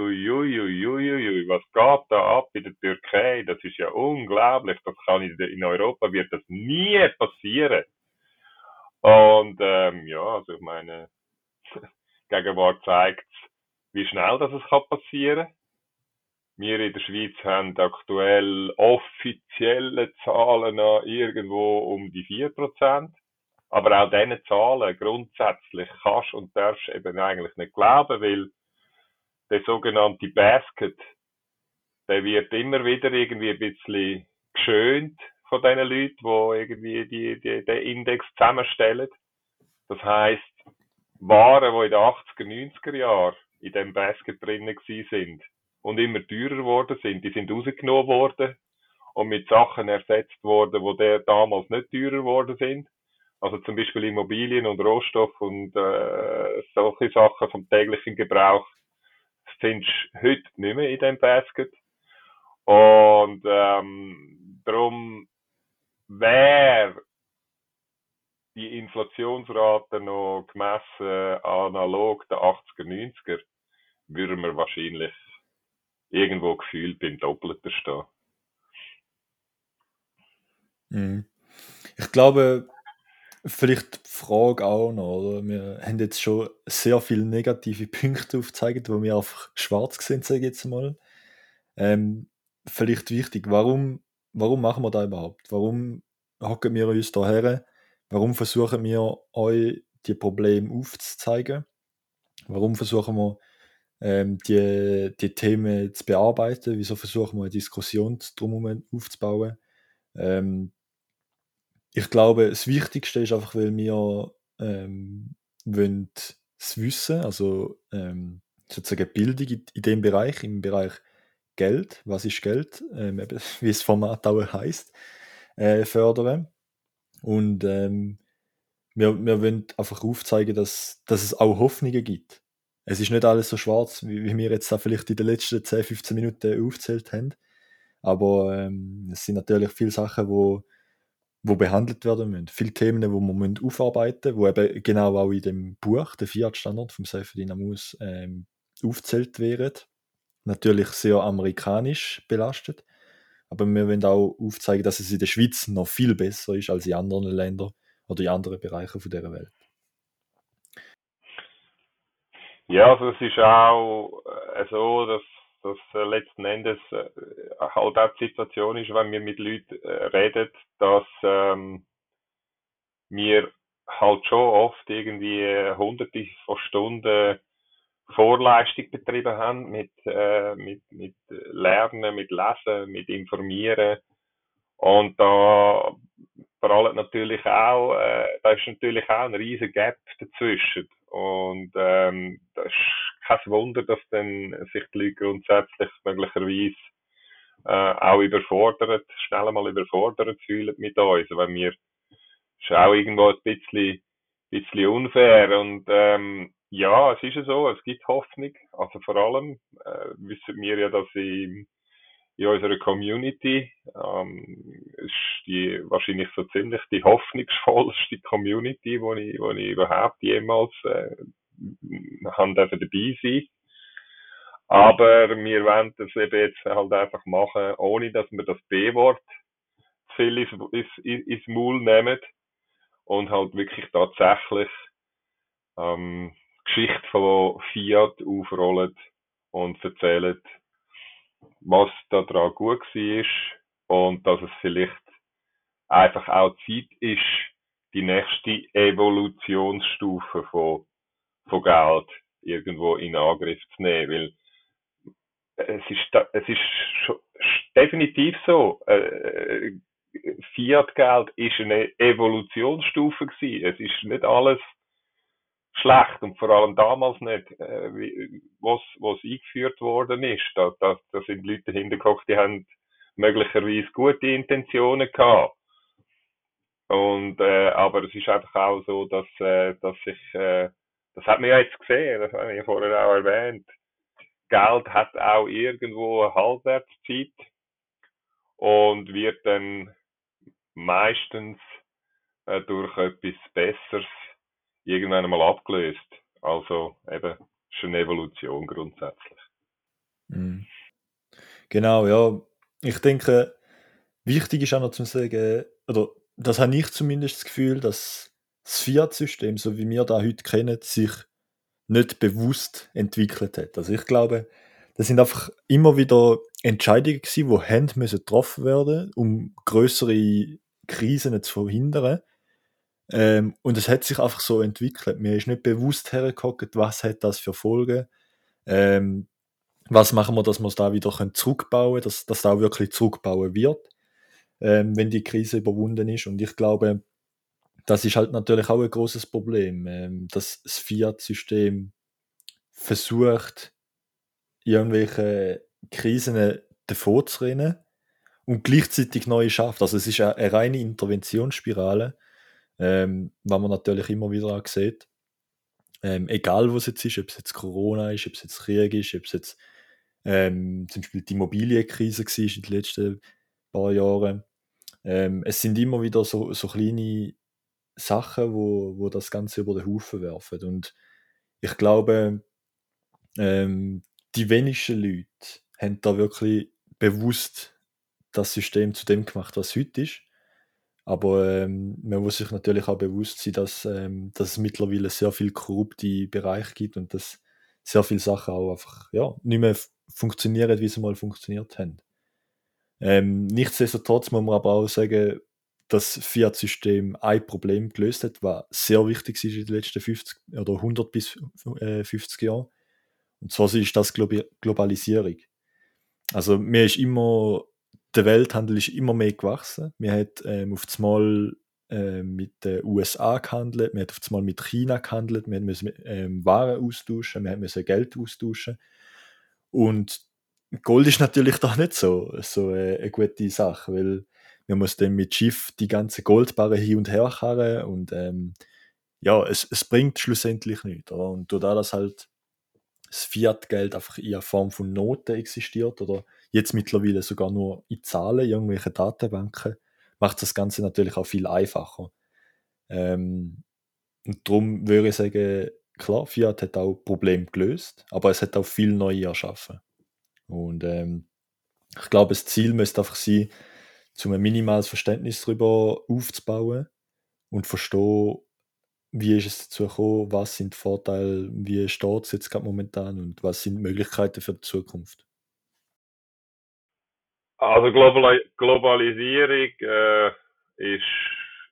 was geht da ab in der Türkei? Das ist ja unglaublich. Das kann in Europa wird das nie passieren. Und ähm, ja, also ich meine, Gegenwart zeigt, wie schnell das es kann passieren. Wir in der Schweiz haben aktuell offizielle Zahlen irgendwo um die 4%. Aber auch diese Zahlen grundsätzlich kannst und darfst eben eigentlich nicht glauben, weil der sogenannte Basket, der wird immer wieder irgendwie ein bisschen geschönt von diesen Leuten, die irgendwie die, die, den Index zusammenstellen. Das heisst, Waren, die in den 80er, 90er Jahren in dem Basket drinnen sind und immer teurer geworden sind, die sind rausgenommen worden und mit Sachen ersetzt worden, die damals nicht teurer geworden sind. Also zum Beispiel Immobilien und Rohstoff und äh, solche Sachen vom täglichen Gebrauch findest du heute nicht mehr in dem Basket. Und ähm, darum wäre die Inflationsrate noch gemessen analog der 80er, 90er, würden wir wahrscheinlich irgendwo gefühlt beim Doppelten stehen. Mhm. Ich glaube, Vielleicht die Frage auch noch, oder? Wir haben jetzt schon sehr viele negative Punkte aufgezeigt, wo wir einfach schwarz sind, sage ich jetzt mal. Ähm, vielleicht wichtig, warum, warum machen wir das überhaupt? Warum hocken wir uns da her? Warum versuchen wir euch die Probleme aufzuzeigen? Warum versuchen wir ähm, die, die Themen zu bearbeiten? Wieso versuchen wir eine Diskussion drumherum aufzubauen? Ähm, ich glaube, das Wichtigste ist einfach, weil wir ähm, wollen das Wissen, also ähm, sozusagen Bildung in, in dem Bereich, im Bereich Geld, was ist Geld, ähm, wie es Format auch heißt, äh, fördern. Und ähm, wir, wir wollen einfach aufzeigen, dass, dass es auch Hoffnungen gibt. Es ist nicht alles so schwarz, wie, wie wir jetzt da vielleicht in den letzten 10, 15 Minuten aufgezählt haben. Aber ähm, es sind natürlich viele Sachen, die wo behandelt werden müssen. Viele Themen, die müssen aufarbeiten müssen, die eben genau auch in dem Buch, der Fiat-Standard vom Seyfedin Amus, ähm, aufgezählt werden. Natürlich sehr amerikanisch belastet, aber wir wollen auch aufzeigen, dass es in der Schweiz noch viel besser ist als in anderen Ländern oder in anderen Bereichen von dieser Welt. Ja, also es ist auch äh, so, dass dass äh, letzten Endes halt auch die Situation ist, wenn wir mit Leuten reden, dass ähm, wir halt schon oft irgendwie hunderte von Stunden Vorleistung betrieben haben mit, äh, mit, mit Lernen, mit Lesen, mit Informieren. Und da prallt natürlich auch, äh, da ist natürlich auch ein riesiger Gap dazwischen. Und ähm, das ist kein Wunder, dass dann sich die Leute grundsätzlich möglicherweise äh, auch überfordert, schnell mal überfordert fühlen mit uns, weil wir ist auch irgendwo ein bisschen, bisschen unfair und ähm, ja, es ist so, es gibt Hoffnung, also vor allem äh, wissen wir ja, dass in, in unserer Community ähm, ist die wahrscheinlich so ziemlich die hoffnungsvollste Community, wo ich, wo ich überhaupt jemals äh, haben dürfen dabei sein. Aber wir wollen das eben jetzt halt einfach machen, ohne dass wir das B-Wort viel ins, ins, ins Maul nehmen und halt wirklich tatsächlich ähm, Geschichte von Fiat aufrollen und erzählen, was da dran gut war und dass es vielleicht einfach auch Zeit ist, die nächste Evolutionsstufe von von Geld irgendwo in Angriff zu nehmen, weil es ist, es ist definitiv so, äh, Fiat-Geld ist eine Evolutionsstufe gewesen. Es ist nicht alles schlecht und vor allem damals nicht, äh, was, was eingeführt worden ist. Da, da, da sind Leute hintergeguckt, die haben möglicherweise gute Intentionen gehabt. Und, äh, aber es ist einfach auch so, dass, äh, dass ich, äh, das hat man ja jetzt gesehen, das habe ich vorher auch erwähnt. Geld hat auch irgendwo eine Halbwertszeit und wird dann meistens äh, durch etwas Besseres irgendwann einmal abgelöst. Also eben, ist eine Evolution grundsätzlich. Mhm. Genau, ja. Ich denke, wichtig ist auch noch zu sagen, oder das habe ich zumindest das Gefühl, dass das Fiat-System, so wie wir da heute kennen, sich nicht bewusst entwickelt hat. Also ich glaube, das sind einfach immer wieder Entscheidungen gewesen, die müssen getroffen werden, um größere Krisen zu verhindern. Ähm, und es hat sich einfach so entwickelt. Mir ist nicht bewusst hergeguckt, was hat das für Folgen. Ähm, was machen wir, dass wir es da wieder zurückbauen können, dass das da wirklich zurückbauen wird, ähm, wenn die Krise überwunden ist. Und ich glaube, das ist halt natürlich auch ein großes Problem, ähm, dass das Fiat-System versucht, irgendwelche Krisen davor zu rennen und gleichzeitig neue schafft. Also es ist eine reine Interventionsspirale, ähm, was man natürlich immer wieder auch sieht. Ähm, egal was es jetzt ist, ob es jetzt Corona ist, ob es jetzt Krieg ist, ob es jetzt ähm, zum Beispiel die Immobilienkrise war in den letzten paar Jahren. Ähm, es sind immer wieder so, so kleine Sachen, wo, wo das Ganze über den Haufen werfen. Und ich glaube, ähm, die wenigsten Leute haben da wirklich bewusst das System zu dem gemacht, was heute ist. Aber ähm, man muss sich natürlich auch bewusst sein, dass, ähm, dass es mittlerweile sehr viel korrupte Bereiche gibt und dass sehr viele Sachen auch einfach ja, nicht mehr funktionieren, wie sie mal funktioniert haben. Ähm, nichtsdestotrotz muss man aber auch sagen, dass das Fiat-System ein Problem gelöst hat, was sehr wichtig ist in den letzten 50 oder 100 bis äh, 50 Jahren. Und zwar ist das Globalisierung. Also mir ist immer der Welthandel ist immer mehr gewachsen. Wir haben ähm, auf einmal äh, mit den USA gehandelt, wir haben auf einmal mit China gehandelt, wir müssen ähm, Waren austauschen, wir müssen Geld austauschen. Und Gold ist natürlich da nicht so, so äh, eine gute Sache, weil man muss dann mit Schiff die ganze Goldbarren hin und her karren und ähm, ja, es, es bringt schlussendlich nichts. Oder? Und da das halt das Fiat-Geld einfach in Form von Noten existiert oder jetzt mittlerweile sogar nur in Zahlen, irgendwelche Datenbanken, macht das Ganze natürlich auch viel einfacher. Ähm, und darum würde ich sagen, klar, Fiat hat auch Probleme gelöst, aber es hat auch viel Neue erschaffen. Und ähm, ich glaube, das Ziel müsste einfach sein, zum ein minimales Verständnis darüber aufzubauen und verstehen, wie ist es dazu gekommen, was sind die Vorteile, wie steht es jetzt gerade momentan und was sind die Möglichkeiten für die Zukunft? Also Global Globalisierung äh, ist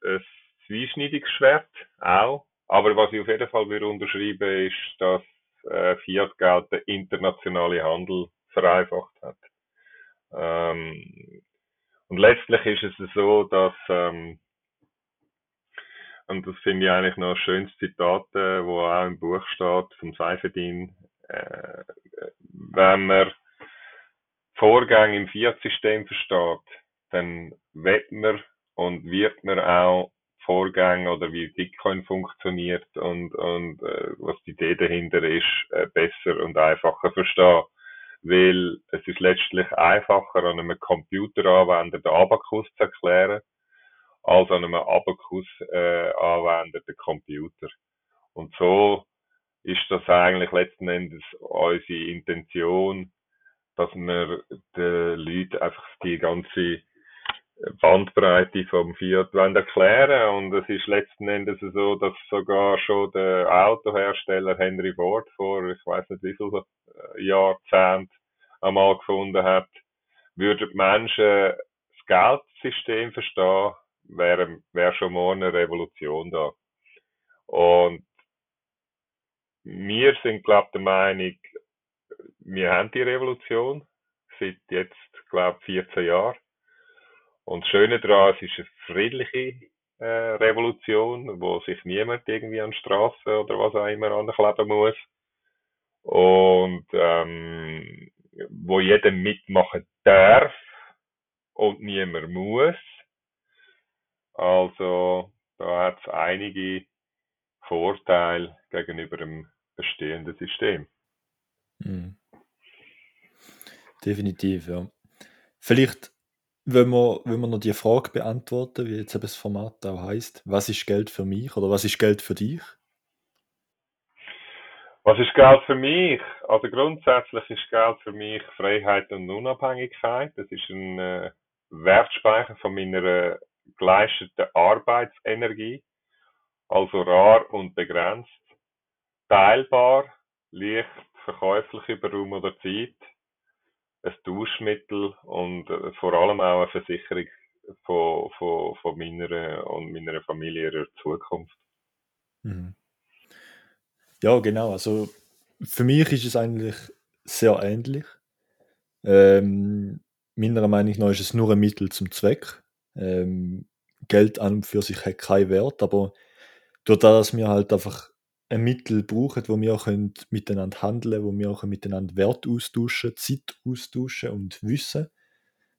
ein zweischneidiges Schwert, auch. Aber was ich auf jeden Fall würde unterschreiben, ist, dass äh, Fiat-Geld den internationalen Handel vereinfacht hat. Ähm, und letztlich ist es so, dass ähm, und das finde ich eigentlich noch ein schönes Zitat, äh, wo auch im Buch steht, vom Seifedin. Äh, wenn man Vorgänge im Fiat-System versteht, dann wird man und wird man auch Vorgänge oder wie Bitcoin funktioniert und, und äh, was die Idee dahinter ist, äh, besser und einfacher verstehen. Weil es ist letztlich einfacher, an einem Computeranwender den Abakus zu erklären, als an einem Abacus-Anwender äh, den Computer. Und so ist das eigentlich letzten Endes unsere Intention, dass wir den Leuten einfach die ganze Bandbreite vom Fiat erklären und es ist letzten Endes so, dass sogar schon der Autohersteller Henry Ford vor, ich weiß nicht wie viel Jahrzehnt einmal gefunden hat, würden die Menschen das Geldsystem verstehen, wäre wär schon morgen eine Revolution da. Und wir sind, glaube ich, der Meinung, wir haben die Revolution seit jetzt, glaube ich, 14 Jahren. Und das Schöne daran, es ist eine friedliche äh, Revolution, wo sich niemand irgendwie an Straße oder was auch immer ankleben muss. Und ähm, wo jeder mitmachen darf und niemand muss. Also da hat es einige Vorteile gegenüber dem bestehenden System. Mhm. Definitiv, ja. Vielleicht, wenn wir, wenn wir noch die Frage beantworten, wie jetzt das Format auch heißt, was ist Geld für mich oder was ist Geld für dich? Was ist Geld für mich? Also grundsätzlich ist Geld für mich Freiheit und Unabhängigkeit. Das ist ein äh, Wertspeicher von meiner geleisteten Arbeitsenergie, also rar und begrenzt, teilbar, leicht verkäuflich über Raum oder Zeit, ein Duschmittel und äh, vor allem auch eine Versicherung von, von, von meiner und meiner Familie ihrer Zukunft. Mhm. Ja, genau. Also für mich ist es eigentlich sehr ähnlich. Ähm, meiner Meinung nach ist es nur ein Mittel zum Zweck. Ähm, Geld an und für sich hat keinen Wert, aber durch das, dass wir halt einfach ein Mittel brauchen, wo wir auch miteinander handeln wo wir auch miteinander Wert austauschen, Zeit austauschen und Wissen,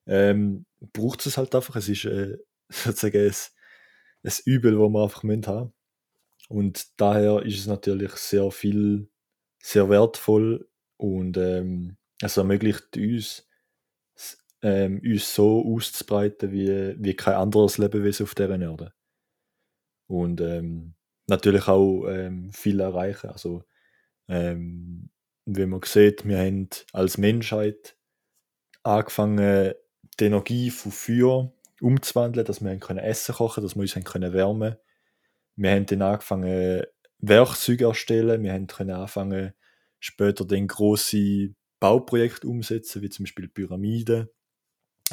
ähm, braucht es halt einfach. Es ist äh, sozusagen ein, ein Übel, das wir einfach haben müssen Und daher ist es natürlich sehr viel, sehr wertvoll und ähm, es ermöglicht uns, ähm, uns so auszubreiten wie, wie kein anderes Lebewesen auf dieser Erde. Und ähm, natürlich auch ähm, viel erreichen. Also, ähm, wie man sieht, wir haben als Menschheit angefangen, die Energie von Feuer umzuwandeln, dass wir können Essen kochen dass wir uns können wärmen Wir haben dann angefangen, Werkzeuge erstellen, wir haben können anfangen, später dann grosse Bauprojekte umsetzen, wie zum Beispiel Pyramiden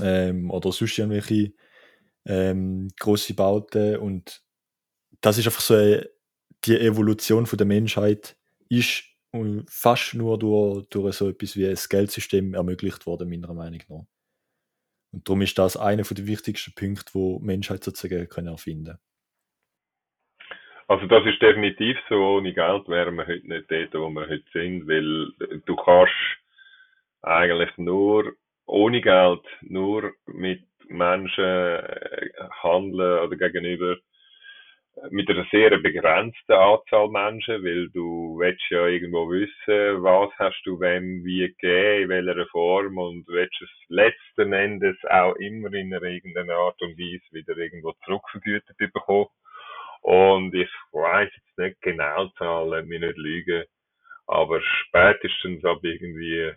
ähm, oder sonst irgendwelche ähm, grosse Bauten und das ist einfach so eine, die Evolution von der Menschheit ist fast nur durch, durch so etwas wie ein Geldsystem ermöglicht worden, meiner Meinung nach. Und darum ist das einer der wichtigsten Punkte, wo die Menschheit sozusagen können erfinden Also das ist definitiv so. Ohne Geld wären wir heute nicht dort, wo wir heute sind, weil du kannst eigentlich nur ohne Geld nur mit Menschen äh, handeln oder gegenüber mit einer sehr begrenzten Anzahl Menschen, weil du willst ja irgendwo wissen, was hast du wem wie gegeben, in welcher Form und willst es letzten Endes auch immer in einer irgendeiner Art und Weise wieder irgendwo zurückvergütet bekommen. Und ich weiß jetzt nicht genau Zahlen, mir nicht lügen, aber spätestens ab irgendwie,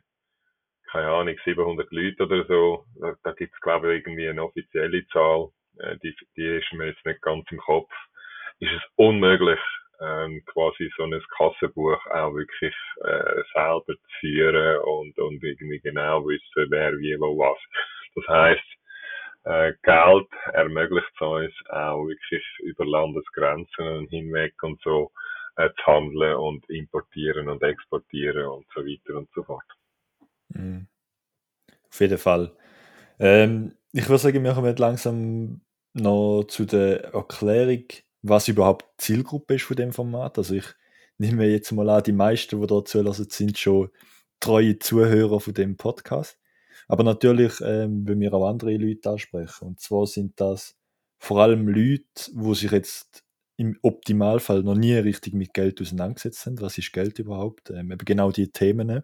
keine Ahnung, 700 Leute oder so, da, da gibt es glaube ich irgendwie eine offizielle Zahl, äh, die, die ist mir jetzt nicht ganz im Kopf ist es unmöglich, ähm, quasi so ein Kassenbuch auch wirklich äh, selber zu führen und, und irgendwie genau wissen, wer wie wo was. Das heißt, äh, Geld ermöglicht es uns auch wirklich über Landesgrenzen hinweg und so äh, zu handeln und importieren und exportieren und so weiter und so fort. Mhm. Auf jeden Fall. Ähm, ich würde sagen, wir kommen langsam noch zu der Erklärung was überhaupt die Zielgruppe ist von dem Format. Also ich nehme jetzt mal an, die meisten, die da zulassen, sind schon treue Zuhörer von dem Podcast. Aber natürlich ähm, wollen wir auch andere Leute ansprechen. Und zwar sind das vor allem Leute, wo sich jetzt im Optimalfall noch nie richtig mit Geld auseinandergesetzt haben. Was ist Geld überhaupt? Ähm, eben genau die Themen.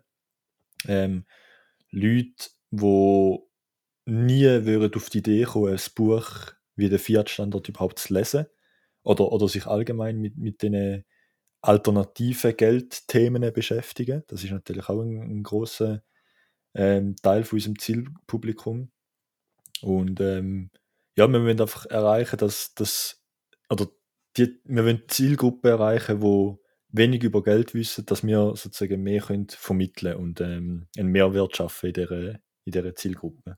Ähm, Leute, die nie würden auf die Idee kommen, ein Buch wie der Fiat-Standard überhaupt zu lesen oder, oder sich allgemein mit, mit den alternativen Geldthemen beschäftigen. Das ist natürlich auch ein, ein großer ähm, Teil von unserem Zielpublikum. Und ähm, ja, wir wollen einfach erreichen, dass das, oder die, wir wollen Zielgruppe erreichen, wo wenig über Geld wissen, dass wir sozusagen mehr können vermitteln und ähm, einen Mehrwert schaffen in dieser, in dieser Zielgruppe.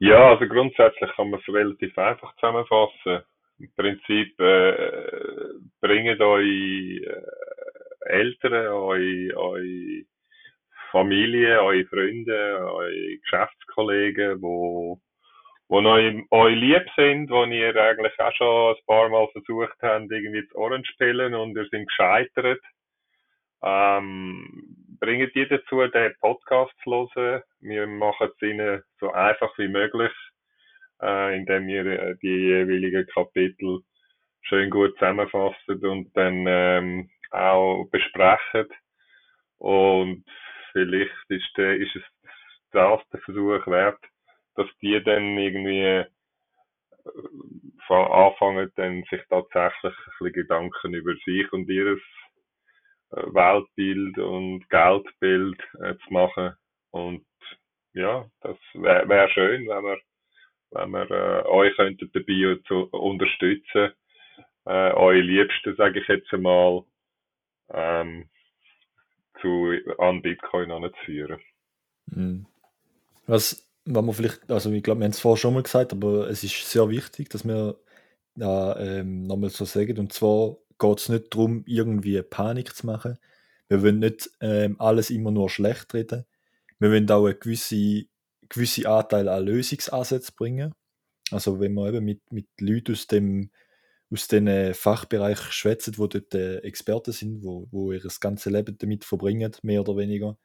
Ja, also grundsätzlich kann man es relativ einfach zusammenfassen im Prinzip äh, bringt euch äh, Eltern, eure, eure Familie, eure Freunde, eure Geschäftskollegen, wo, wo euch, euch lieb sind, wo ihr eigentlich auch schon ein paar Mal versucht habt, irgendwie zu Ohren spielen und ihr sind gescheitert. Ähm, bringt die dazu, den Podcast zu hören. Wir machen es ihnen so einfach wie möglich, äh, indem wir äh, die jeweiligen Kapitel schön gut zusammenfassen und dann ähm, auch besprechen. Und vielleicht ist, der, ist es das der Versuch wert, dass die dann irgendwie äh, anfangen, dann sich tatsächlich ein bisschen Gedanken über sich und ihres äh, Weltbild und Geldbild äh, zu machen. Und ja, das wäre wär schön, wenn wir, wenn wir äh, euch könnten dabei zu unterstützen, äh, eure Liebsten, sage ich jetzt einmal, ähm, zu, an Bitcoin anzuführen. Mhm. Was, was man vielleicht, also ich glaube, wir haben es vorher schon mal gesagt, aber es ist sehr wichtig, dass wir da ähm, nochmal so sagen. Und zwar geht es nicht darum, irgendwie Panik zu machen. Wir wollen nicht ähm, alles immer nur schlecht reden. Wir wollen auch einen gewissen gewisse Anteil an Lösungsansätzen bringen. Also wenn man eben mit, mit Leuten aus dem aus den Fachbereich schwätzen, wo dort äh, Experten sind, wo, wo ihr das ganze Leben damit verbringen, mehr oder weniger,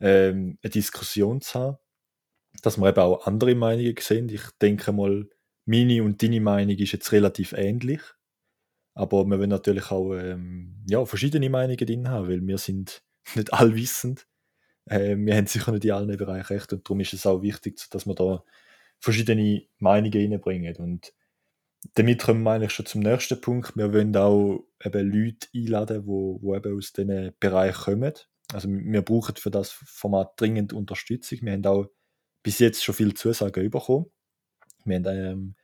ähm, eine Diskussion zu haben, dass wir eben auch andere Meinungen sehen. Ich denke mal, meine und deine Meinung ist jetzt relativ ähnlich. Aber wir wollen natürlich auch ähm, ja, verschiedene Meinungen drin haben, weil wir sind nicht allwissend. Äh, wir haben sicher nicht in allen Bereichen recht und darum ist es auch wichtig, dass wir da verschiedene Meinungen reinbringen. Und damit kommen wir eigentlich schon zum nächsten Punkt. Wir wollen auch eben Leute einladen, die wo, wo eben aus diesen Bereich kommen. Also wir brauchen für das Format dringend Unterstützung. Wir haben auch bis jetzt schon viele Zusagen bekommen. Wir haben ähm,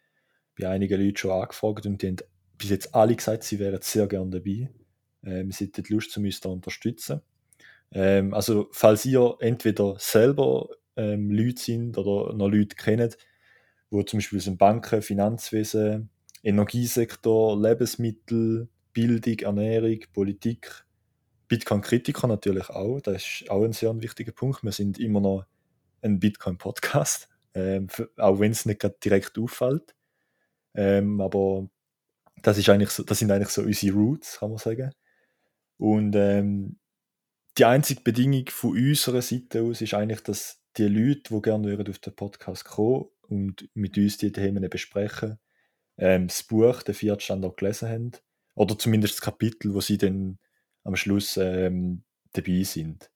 bei einigen Leuten schon angefragt und die haben bis jetzt alle gesagt, sie wären sehr gerne dabei. Ähm, sie hätten Lust, zu uns da unterstützen. Ähm, also, falls ihr entweder selber ähm, Leute sind oder noch Leute kennt, wo zum Beispiel dem Banken, Finanzwesen, Energiesektor, Lebensmittel, Bildung, Ernährung, Politik, Bitcoin-Kritiker natürlich auch. Das ist auch ein sehr wichtiger Punkt. Wir sind immer noch ein Bitcoin-Podcast, ähm, auch wenn es nicht direkt auffällt. Ähm, aber das, ist eigentlich so, das sind eigentlich so unsere Roots, kann man sagen. Und ähm, die einzige Bedingung von unserer Seite aus ist eigentlich, dass die Leute, die gerne auf den Podcast kommen und mit uns die Themen besprechen, ähm, das Buch, den Viertstand auch gelesen haben. Oder zumindest das Kapitel, wo sie dann am Schluss ähm, dabei sind.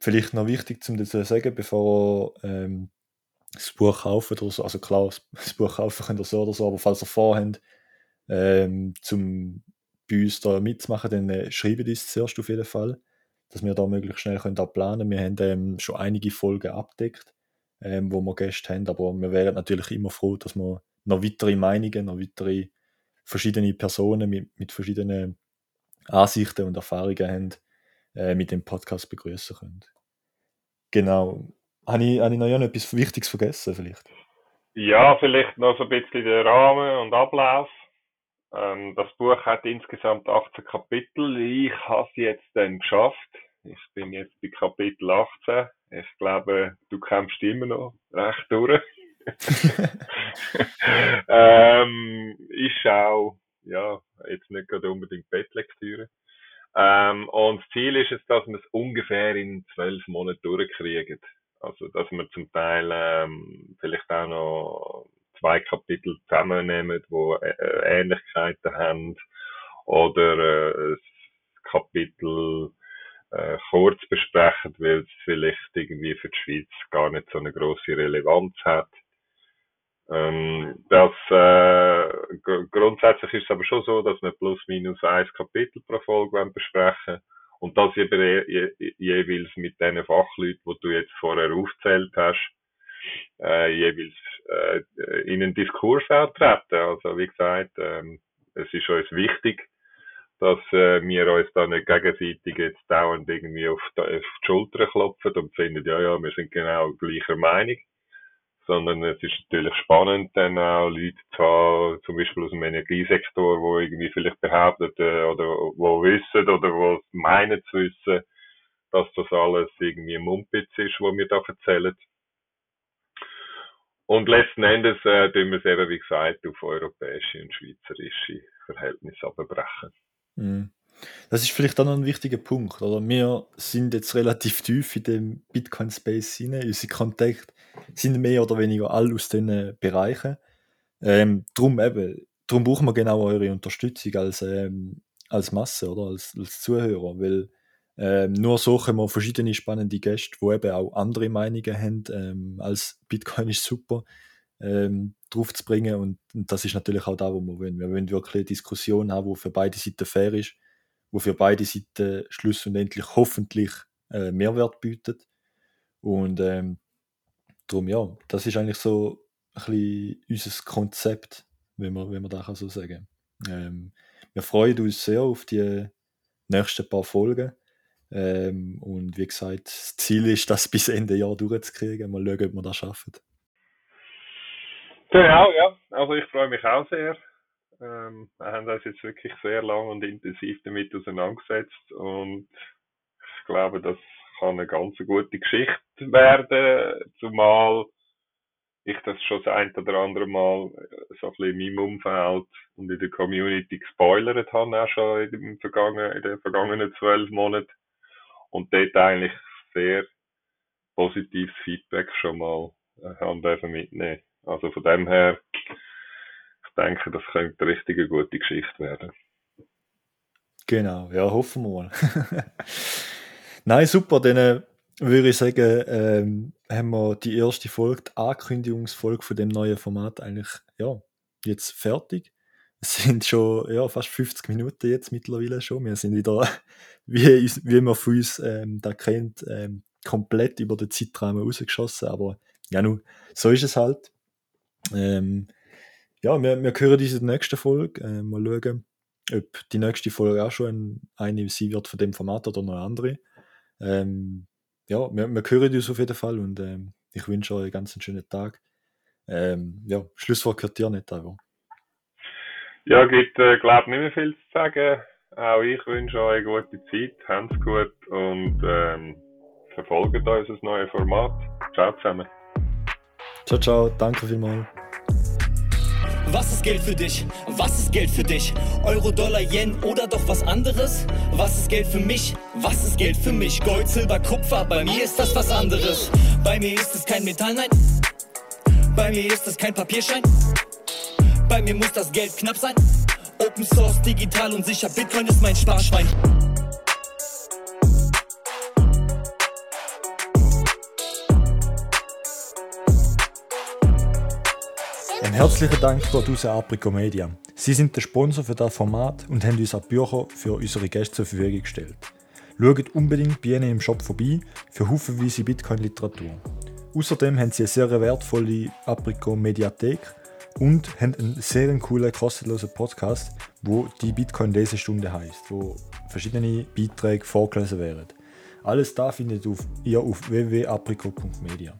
Vielleicht noch wichtig zum dazu sagen, bevor ähm, das Buch kaufen oder so, also klar, das Buch kaufen könnt ihr so oder so, aber falls ihr vorhabt, ähm, zum bei uns da mitzumachen, dann äh, schreibt uns zuerst auf jeden Fall, dass wir da möglichst schnell können planen können. Wir haben ähm, schon einige Folgen abdeckt, ähm, wo wir Gäste haben, aber wir wären natürlich immer froh, dass wir noch weitere Meinungen, noch weitere verschiedene Personen mit, mit verschiedenen Ansichten und Erfahrungen haben, äh, mit dem Podcast begrüßen können. Genau. Habe ich, habe ich noch etwas Wichtiges vergessen vielleicht? Ja, vielleicht noch so ein bisschen den Rahmen und Ablauf. Ähm, das Buch hat insgesamt 18 Kapitel. Ich habe es jetzt dann geschafft. Ich bin jetzt bei Kapitel 18. Ich glaube, du kämpfst immer noch recht durch. ähm, ich schaue, ja, jetzt nicht gerade unbedingt Bettlektüre. Ähm, und das Ziel ist es, dass wir es ungefähr in zwölf Monaten durchkriegen. Also, dass wir zum Teil ähm, vielleicht auch noch zwei Kapitel zusammennehmen, die äh, Ähnlichkeiten haben, oder äh, ein Kapitel äh, kurz besprechen, weil es vielleicht irgendwie für die Schweiz gar nicht so eine große Relevanz hat. Ähm, das, äh, grundsätzlich ist es aber schon so, dass wir plus minus ein Kapitel pro Folge besprechen und das je, je, jeweils mit den Fachleuten, die du jetzt vorher aufgezählt hast, äh, jeweils äh, in einen Diskurs auch. Also wie gesagt, ähm, es ist uns wichtig, dass äh, wir uns da nicht gegenseitig jetzt dauernd irgendwie auf die, auf die Schulter klopfen und finden, ja, ja, wir sind genau gleicher Meinung sondern es ist natürlich spannend, dann auch Leute zu haben, zum Beispiel aus dem Energiesektor, wo irgendwie vielleicht behaupten äh, oder wo wissen oder wo meinen zu wissen, dass das alles irgendwie Mumpitz ist, was wir da erzählen. Und letzten Endes äh, tun wir es eben, wie gesagt, auf europäische und schweizerische Verhältnisse abbrechen. Mhm. Das ist vielleicht auch noch ein wichtiger Punkt. Oder? Wir sind jetzt relativ tief in dem Bitcoin-Space hinein. Unsere Kontakte sind mehr oder weniger alle aus diesen Bereichen. Ähm, drum eben, drum brauchen wir genau eure Unterstützung als, ähm, als Masse oder als, als Zuhörer, weil ähm, nur so können wir verschiedene spannende Gäste, die eben auch andere Meinungen haben, ähm, als Bitcoin ist super, ähm, drauf zu bringen. Und, und, das ist natürlich auch da, wo wir wollen. Wir wollen wirklich eine Diskussion haben, die für beide Seiten fair ist wo für beide Seiten schlussendlich hoffentlich äh, Mehrwert bietet. Und ähm, darum, ja, das ist eigentlich so ein bisschen unser Konzept, wenn man, wenn man das so sagen ähm, Wir freuen uns sehr auf die nächsten paar Folgen. Ähm, und wie gesagt, das Ziel ist, das bis Ende Jahr durchzukriegen. Mal schauen, ob wir das schaffen. Genau, ja. Also ich freue mich auch sehr. Ähm, wir haben uns jetzt wirklich sehr lang und intensiv damit auseinandergesetzt und ich glaube, das kann eine ganz gute Geschichte werden, zumal ich das schon das ein oder andere Mal so ein bisschen in meinem Umfeld und in der Community gespoilert habe, auch schon in, den vergangenen, in den vergangenen zwölf Monaten und dort eigentlich sehr positives Feedback schon mal äh, haben dürfen mitnehmen. Also von dem her denke, das könnte eine richtig gute Geschichte werden. Genau, ja, hoffen wir mal. Nein, super, dann äh, würde ich sagen, ähm, haben wir die erste Folge, die Ankündigungsfolge von dem neuen Format eigentlich, ja, jetzt fertig. Es sind schon ja, fast 50 Minuten jetzt mittlerweile schon. Wir sind wieder, wie, wie man von uns ähm, da kennt, ähm, komplett über den Zeitrahmen rausgeschossen. Aber ja, nun, so ist es halt. Ähm, ja, wir, wir hören diese nächste Folge. Äh, mal schauen, ob die nächste Folge auch schon eine sein wird von dem Format oder noch eine andere. Ähm, ja, wir, wir hören uns auf jeden Fall und ähm, ich wünsche euch einen ganz schönen Tag. Ähm, ja, Schlusswort gehört dir nicht, aber. Ja, gibt, äh, glaube nicht mehr viel zu sagen. Auch ich wünsche euch eine gute Zeit, habt's gut und ähm, verfolgt unser neues Format. Ciao zusammen. Ciao, ciao, danke vielmals. Was ist Geld für dich? Was ist Geld für dich? Euro, Dollar, Yen oder doch was anderes? Was ist Geld für mich? Was ist Geld für mich? Gold, Silber, Kupfer, bei mir ist das was anderes. Bei mir ist es kein Metall, nein. Bei mir ist es kein Papierschein. Bei mir muss das Geld knapp sein. Open Source, digital und sicher, Bitcoin ist mein Sparschwein. Ein herzlichen Dank dort aus Aprico Media. Sie sind der Sponsor für das Format und haben uns auch Bücher für unsere Gäste zur Verfügung gestellt. Schaut unbedingt bei ihnen im Shop vorbei für haufenweise Bitcoin-Literatur. Außerdem haben sie eine sehr wertvolle Aprico Mediathek und haben einen sehr coolen, kostenlosen Podcast, wo die Bitcoin-Lesestunde heißt, wo verschiedene Beiträge vorgelesen werden. Alles da findet ihr auf www.aprico.media.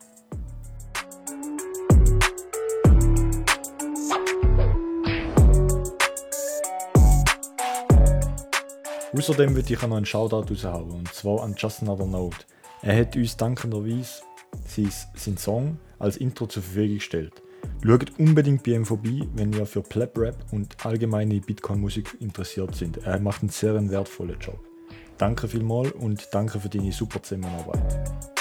Außerdem würde ich noch einen Shoutout raushauen, und zwar an Just Another Note. Er hat uns dankenderweise seinen Song als Intro zur Verfügung gestellt. Schaut unbedingt bei ihm vorbei, wenn ihr für Pleb Rap und allgemeine Bitcoin-Musik interessiert sind. Er macht einen sehr wertvollen Job. Danke vielmals und danke für deine super Zusammenarbeit.